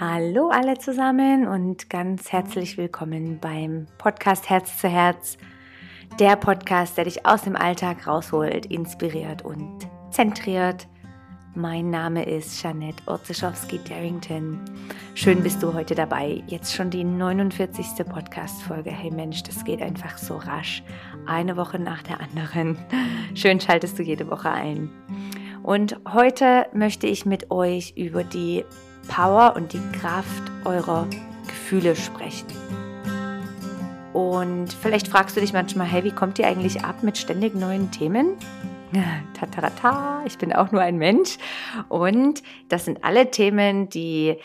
Hallo alle zusammen und ganz herzlich willkommen beim Podcast Herz zu Herz. Der Podcast, der dich aus dem Alltag rausholt, inspiriert und zentriert. Mein Name ist Janette Orzeschowski-Darrington. Schön bist du heute dabei. Jetzt schon die 49. Podcast-Folge. Hey Mensch, das geht einfach so rasch. Eine Woche nach der anderen. Schön schaltest du jede Woche ein. Und heute möchte ich mit euch über die Power und die Kraft eurer Gefühle sprechen. Und vielleicht fragst du dich manchmal, hey, wie kommt ihr eigentlich ab mit ständig neuen Themen? Tatarata, ich bin auch nur ein Mensch. Und das sind alle Themen, die,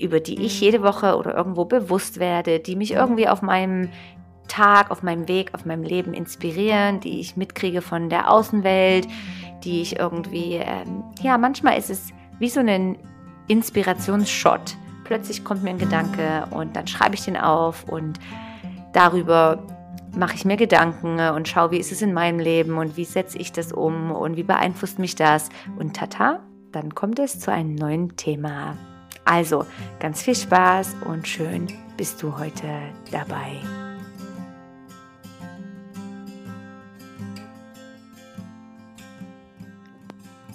über die ich jede Woche oder irgendwo bewusst werde, die mich irgendwie auf meinem Tag, auf meinem Weg, auf meinem Leben inspirieren, die ich mitkriege von der Außenwelt, die ich irgendwie, ähm, ja, manchmal ist es wie so ein Inspirationsshot. Plötzlich kommt mir ein Gedanke und dann schreibe ich den auf und darüber mache ich mir Gedanken und schaue, wie ist es in meinem Leben und wie setze ich das um und wie beeinflusst mich das. Und tata, dann kommt es zu einem neuen Thema. Also ganz viel Spaß und schön bist du heute dabei.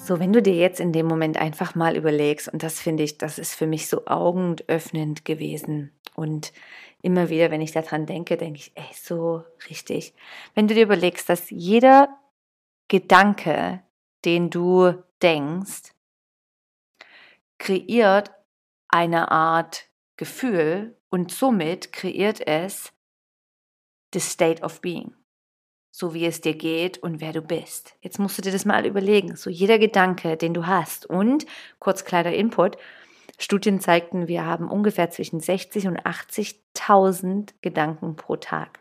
So, wenn du dir jetzt in dem Moment einfach mal überlegst, und das finde ich, das ist für mich so augenöffnend gewesen. Und immer wieder, wenn ich daran denke, denke ich, ey, so richtig. Wenn du dir überlegst, dass jeder Gedanke, den du denkst, kreiert eine Art Gefühl und somit kreiert es the state of being so wie es dir geht und wer du bist. Jetzt musst du dir das mal überlegen. So jeder Gedanke, den du hast. Und kurz kleiner Input. Studien zeigten, wir haben ungefähr zwischen 60 und 80.000 Gedanken pro Tag.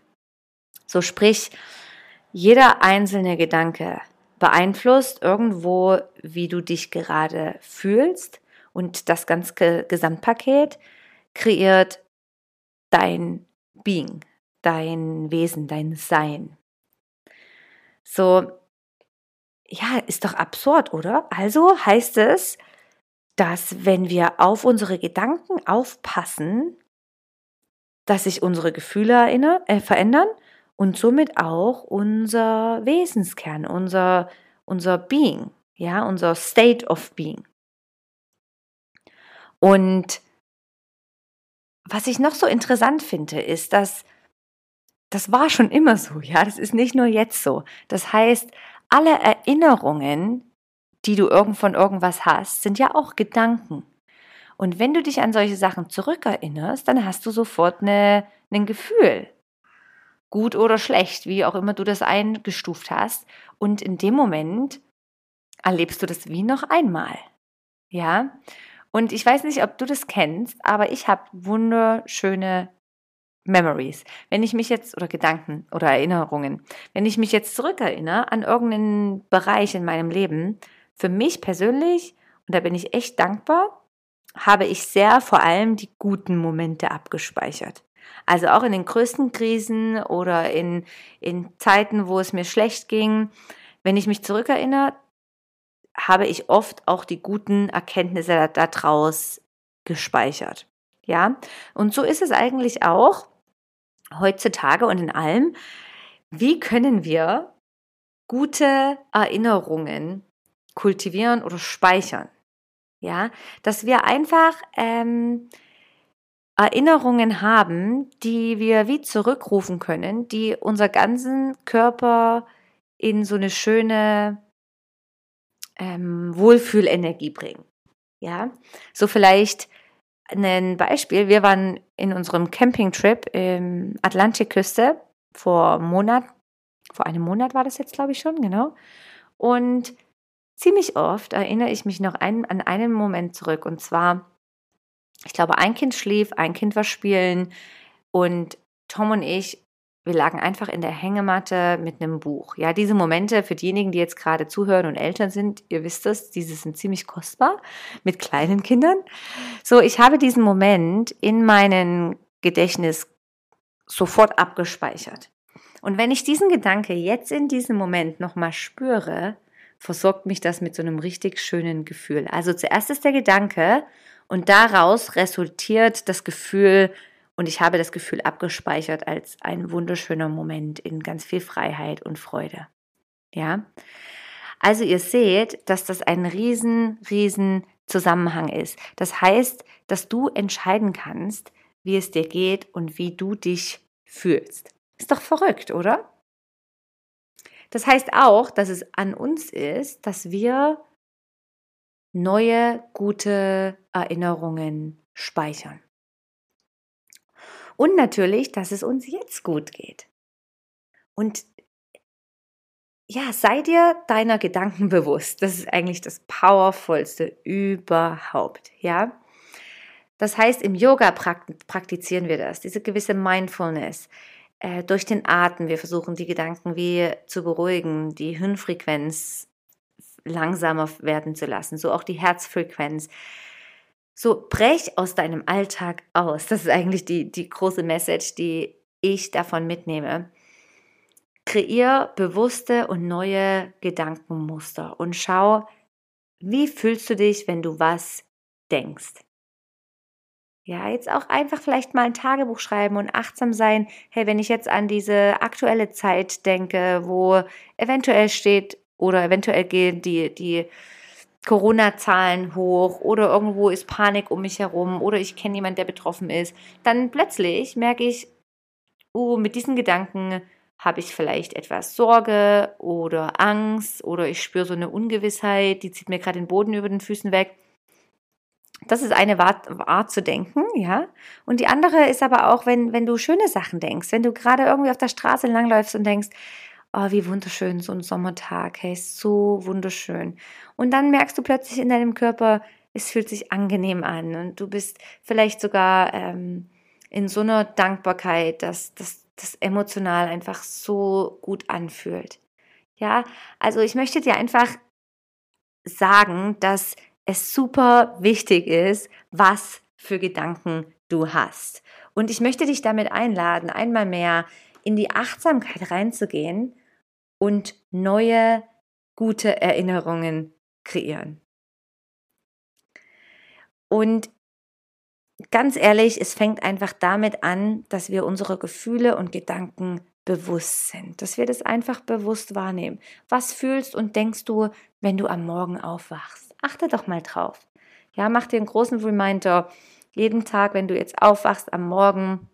So sprich, jeder einzelne Gedanke beeinflusst irgendwo, wie du dich gerade fühlst und das ganze Gesamtpaket kreiert dein Being, dein Wesen, dein Sein. So, ja, ist doch absurd, oder? Also heißt es, dass wenn wir auf unsere Gedanken aufpassen, dass sich unsere Gefühle erinnern, äh, verändern und somit auch unser Wesenskern, unser, unser Being, ja, unser State of Being. Und was ich noch so interessant finde, ist, dass das war schon immer so, ja, das ist nicht nur jetzt so. Das heißt, alle Erinnerungen, die du irgend von irgendwas hast, sind ja auch Gedanken. Und wenn du dich an solche Sachen zurückerinnerst, dann hast du sofort eine, ein Gefühl. Gut oder schlecht, wie auch immer du das eingestuft hast. Und in dem Moment erlebst du das wie noch einmal. Ja? Und ich weiß nicht, ob du das kennst, aber ich habe wunderschöne Memories. Wenn ich mich jetzt, oder Gedanken oder Erinnerungen, wenn ich mich jetzt zurückerinnere an irgendeinen Bereich in meinem Leben, für mich persönlich, und da bin ich echt dankbar, habe ich sehr vor allem die guten Momente abgespeichert. Also auch in den größten Krisen oder in, in Zeiten, wo es mir schlecht ging. Wenn ich mich zurückerinnere, habe ich oft auch die guten Erkenntnisse daraus gespeichert. Ja, und so ist es eigentlich auch, heutzutage und in allem, wie können wir gute Erinnerungen kultivieren oder speichern? Ja, dass wir einfach ähm, Erinnerungen haben, die wir wie zurückrufen können, die unser ganzen Körper in so eine schöne ähm, Wohlfühlenergie bringen. Ja, so vielleicht ein Beispiel. Wir waren in unserem Campingtrip im Atlantikküste vor einem Monat. Vor einem Monat war das jetzt, glaube ich, schon, genau. Und ziemlich oft erinnere ich mich noch ein, an einen Moment zurück. Und zwar, ich glaube, ein Kind schlief, ein Kind war spielen und Tom und ich wir lagen einfach in der Hängematte mit einem Buch. Ja, diese Momente für diejenigen, die jetzt gerade zuhören und Eltern sind, ihr wisst es, diese sind ziemlich kostbar mit kleinen Kindern. So, ich habe diesen Moment in meinen Gedächtnis sofort abgespeichert. Und wenn ich diesen Gedanke jetzt in diesem Moment nochmal spüre, versorgt mich das mit so einem richtig schönen Gefühl. Also zuerst ist der Gedanke Und daraus resultiert das Gefühl, und ich habe das Gefühl abgespeichert als ein wunderschöner Moment in ganz viel Freiheit und Freude. Ja. Also ihr seht, dass das ein riesen, riesen Zusammenhang ist. Das heißt, dass du entscheiden kannst, wie es dir geht und wie du dich fühlst. Ist doch verrückt, oder? Das heißt auch, dass es an uns ist, dass wir neue, gute Erinnerungen speichern. Und natürlich, dass es uns jetzt gut geht. Und ja, sei dir deiner Gedanken bewusst. Das ist eigentlich das Powervollste überhaupt, ja. Das heißt, im Yoga praktizieren wir das, diese gewisse Mindfulness äh, durch den Atem. Wir versuchen die Gedanken wie zu beruhigen, die Hirnfrequenz langsamer werden zu lassen, so auch die Herzfrequenz. So brech aus deinem Alltag aus. Das ist eigentlich die, die große Message, die ich davon mitnehme. Kreier bewusste und neue Gedankenmuster und schau, wie fühlst du dich, wenn du was denkst. Ja, jetzt auch einfach vielleicht mal ein Tagebuch schreiben und achtsam sein. Hey, wenn ich jetzt an diese aktuelle Zeit denke, wo eventuell steht oder eventuell gehen die, die Corona-Zahlen hoch oder irgendwo ist Panik um mich herum oder ich kenne jemanden, der betroffen ist, dann plötzlich merke ich, oh, mit diesen Gedanken habe ich vielleicht etwas Sorge oder Angst oder ich spüre so eine Ungewissheit, die zieht mir gerade den Boden über den Füßen weg. Das ist eine Art zu denken, ja. Und die andere ist aber auch, wenn, wenn du schöne Sachen denkst, wenn du gerade irgendwie auf der Straße langläufst und denkst, oh, wie wunderschön, so ein Sommertag, hey, so wunderschön. Und dann merkst du plötzlich in deinem Körper, es fühlt sich angenehm an und du bist vielleicht sogar ähm, in so einer Dankbarkeit, dass, dass das emotional einfach so gut anfühlt. Ja, also ich möchte dir einfach sagen, dass es super wichtig ist, was für Gedanken du hast. Und ich möchte dich damit einladen, einmal mehr in die Achtsamkeit reinzugehen und neue gute Erinnerungen kreieren. Und ganz ehrlich, es fängt einfach damit an, dass wir unsere Gefühle und Gedanken bewusst sind, dass wir das einfach bewusst wahrnehmen. Was fühlst und denkst du, wenn du am Morgen aufwachst? Achte doch mal drauf. Ja, mach dir einen großen Reminder jeden Tag, wenn du jetzt aufwachst am Morgen,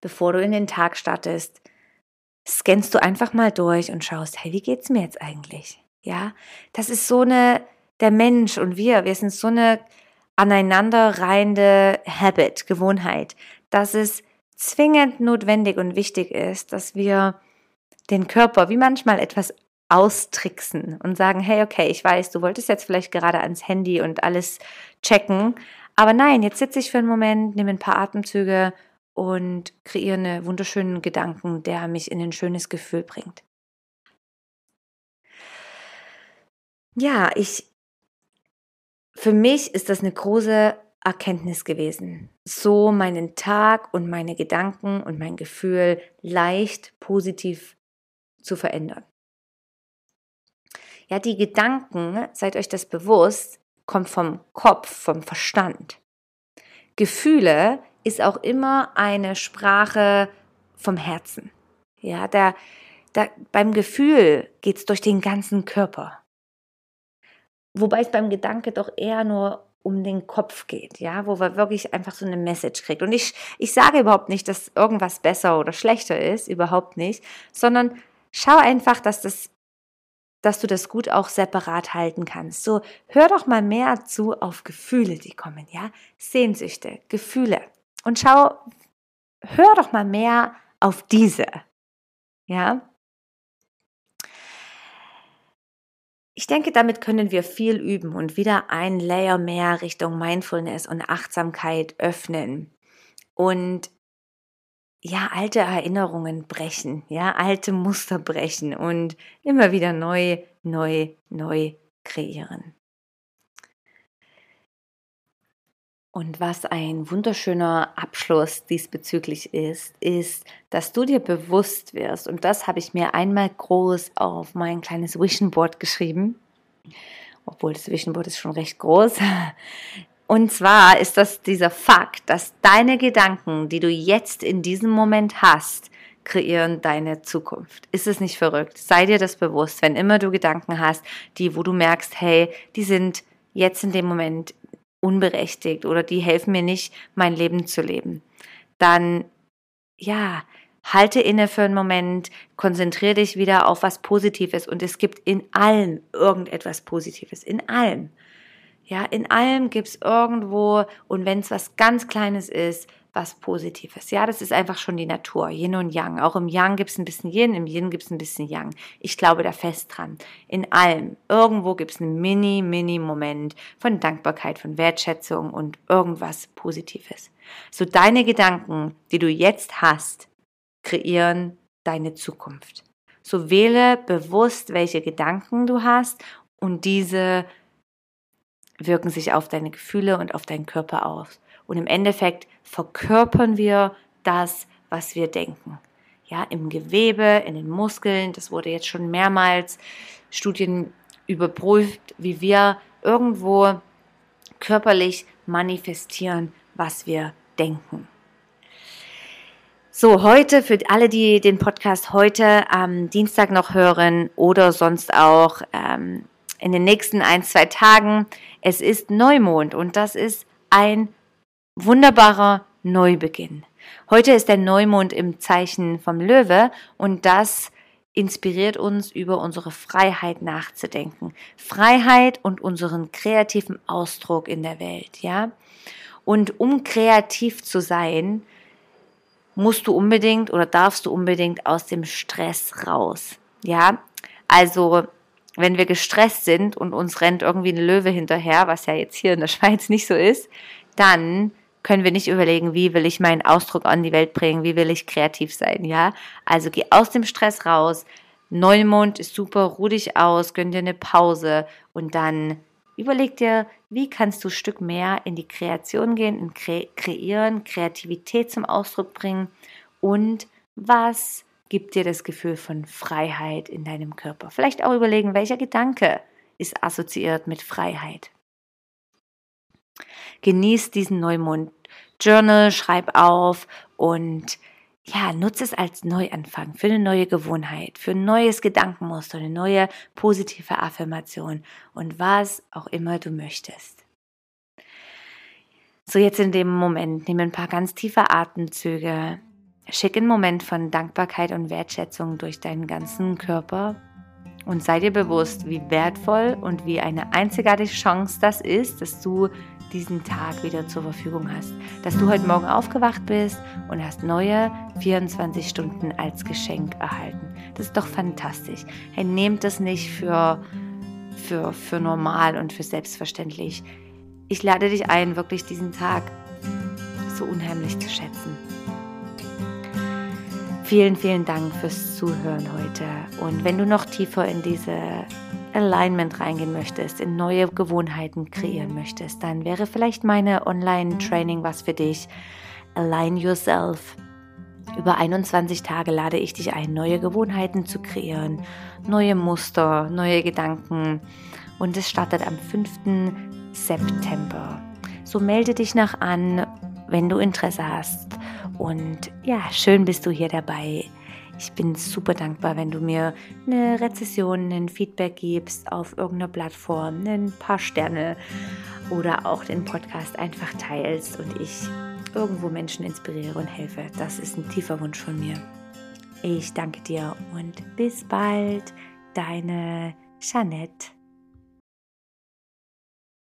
bevor du in den Tag startest, scannst du einfach mal durch und schaust, hey, wie geht's mir jetzt eigentlich? Ja, das ist so eine der Mensch und wir, wir sind so eine aneinanderreihende Habit, Gewohnheit, dass es zwingend notwendig und wichtig ist, dass wir den Körper wie manchmal etwas austricksen und sagen, hey, okay, ich weiß, du wolltest jetzt vielleicht gerade ans Handy und alles checken, aber nein, jetzt sitze ich für einen Moment, nehme ein paar Atemzüge und kreiere einen wunderschönen Gedanken, der mich in ein schönes Gefühl bringt. Ja, ich für mich ist das eine große Erkenntnis gewesen, so meinen Tag und meine Gedanken und mein Gefühl leicht positiv zu verändern. Ja, die Gedanken, seid euch das bewusst, kommt vom Kopf, vom Verstand. Gefühle ist auch immer eine Sprache vom Herzen. Ja, der, der, beim Gefühl geht es durch den ganzen Körper. Wobei es beim Gedanke doch eher nur um den Kopf geht, ja, wo wir wirklich einfach so eine Message kriegt. Und ich, ich sage überhaupt nicht, dass irgendwas besser oder schlechter ist, überhaupt nicht, sondern schau einfach, dass das dass du das gut auch separat halten kannst. So, hör doch mal mehr zu auf Gefühle, die kommen, ja? Sehnsüchte, Gefühle. Und schau, hör doch mal mehr auf diese, ja? Ich denke, damit können wir viel üben und wieder ein Layer mehr Richtung Mindfulness und Achtsamkeit öffnen und ja, alte Erinnerungen brechen, ja, alte Muster brechen und immer wieder neu, neu, neu kreieren. Und was ein wunderschöner Abschluss diesbezüglich ist, ist, dass du dir bewusst wirst, und das habe ich mir einmal groß auf mein kleines Vision Board geschrieben, obwohl das Vision Board ist schon recht groß, Und zwar ist das dieser Fakt, dass deine Gedanken, die du jetzt in diesem Moment hast, kreieren deine Zukunft. Ist es nicht verrückt? Sei dir das bewusst, wenn immer du Gedanken hast, die, wo du merkst, hey, die sind jetzt in dem Moment unberechtigt oder die helfen mir nicht, mein Leben zu leben, dann ja, halte inne für einen Moment, konzentriere dich wieder auf was Positives und es gibt in allem irgendetwas Positives, in allem. Ja, in allem gibt es irgendwo, und wenn es was ganz Kleines ist, was Positives. Ja, das ist einfach schon die Natur, Yin und Yang. Auch im Yang gibt es ein bisschen Yin, im Yin gibt es ein bisschen Yang. Ich glaube da fest dran. In allem, irgendwo gibt es einen mini, mini Moment von Dankbarkeit, von Wertschätzung und irgendwas Positives. So deine Gedanken, die du jetzt hast, kreieren deine Zukunft. So wähle bewusst, welche Gedanken du hast und diese wirken sich auf deine Gefühle und auf deinen Körper aus. Und im Endeffekt verkörpern wir das, was wir denken. Ja, im Gewebe, in den Muskeln, das wurde jetzt schon mehrmals Studien überprüft, wie wir irgendwo körperlich manifestieren, was wir denken. So, heute für alle, die den Podcast heute am Dienstag noch hören oder sonst auch ähm, in den nächsten ein, zwei Tagen. Es ist Neumond und das ist ein wunderbarer Neubeginn. Heute ist der Neumond im Zeichen vom Löwe und das inspiriert uns, über unsere Freiheit nachzudenken. Freiheit und unseren kreativen Ausdruck in der Welt, ja? Und um kreativ zu sein, musst du unbedingt oder darfst du unbedingt aus dem Stress raus. Ja, also wenn wir gestresst sind und uns rennt irgendwie ein Löwe hinterher, was ja jetzt hier in der Schweiz nicht so ist, dann können wir nicht überlegen, wie will ich meinen Ausdruck an die Welt bringen, wie will ich kreativ sein, ja? Also geh aus dem Stress raus. Neumond ist super, ruh dich aus, gönn dir eine Pause und dann überleg dir, wie kannst du ein Stück mehr in die Kreation gehen, in Kre kreieren, Kreativität zum Ausdruck bringen und was gibt dir das Gefühl von Freiheit in deinem Körper. Vielleicht auch überlegen, welcher Gedanke ist assoziiert mit Freiheit. Genieß diesen Neumond. Journal, schreib auf und ja, nutze es als Neuanfang für eine neue Gewohnheit, für ein neues Gedankenmuster, eine neue positive Affirmation und was auch immer du möchtest. So jetzt in dem Moment, nehme ein paar ganz tiefe Atemzüge, Schick einen Moment von Dankbarkeit und Wertschätzung durch deinen ganzen Körper und sei dir bewusst, wie wertvoll und wie eine einzigartige Chance das ist, dass du diesen Tag wieder zur Verfügung hast. Dass du heute Morgen aufgewacht bist und hast neue 24 Stunden als Geschenk erhalten. Das ist doch fantastisch. Hey, nehmt das nicht für, für, für normal und für selbstverständlich. Ich lade dich ein, wirklich diesen Tag so unheimlich zu schätzen. Vielen, vielen Dank fürs Zuhören heute. Und wenn du noch tiefer in diese Alignment reingehen möchtest, in neue Gewohnheiten kreieren möchtest, dann wäre vielleicht meine Online-Training was für dich. Align Yourself. Über 21 Tage lade ich dich ein, neue Gewohnheiten zu kreieren, neue Muster, neue Gedanken. Und es startet am 5. September. So melde dich nach an, wenn du Interesse hast. Und ja, schön bist du hier dabei. Ich bin super dankbar, wenn du mir eine Rezession, ein Feedback gibst auf irgendeiner Plattform, ein paar Sterne oder auch den Podcast einfach teilst und ich irgendwo Menschen inspiriere und helfe. Das ist ein tiefer Wunsch von mir. Ich danke dir und bis bald, deine Jeanette.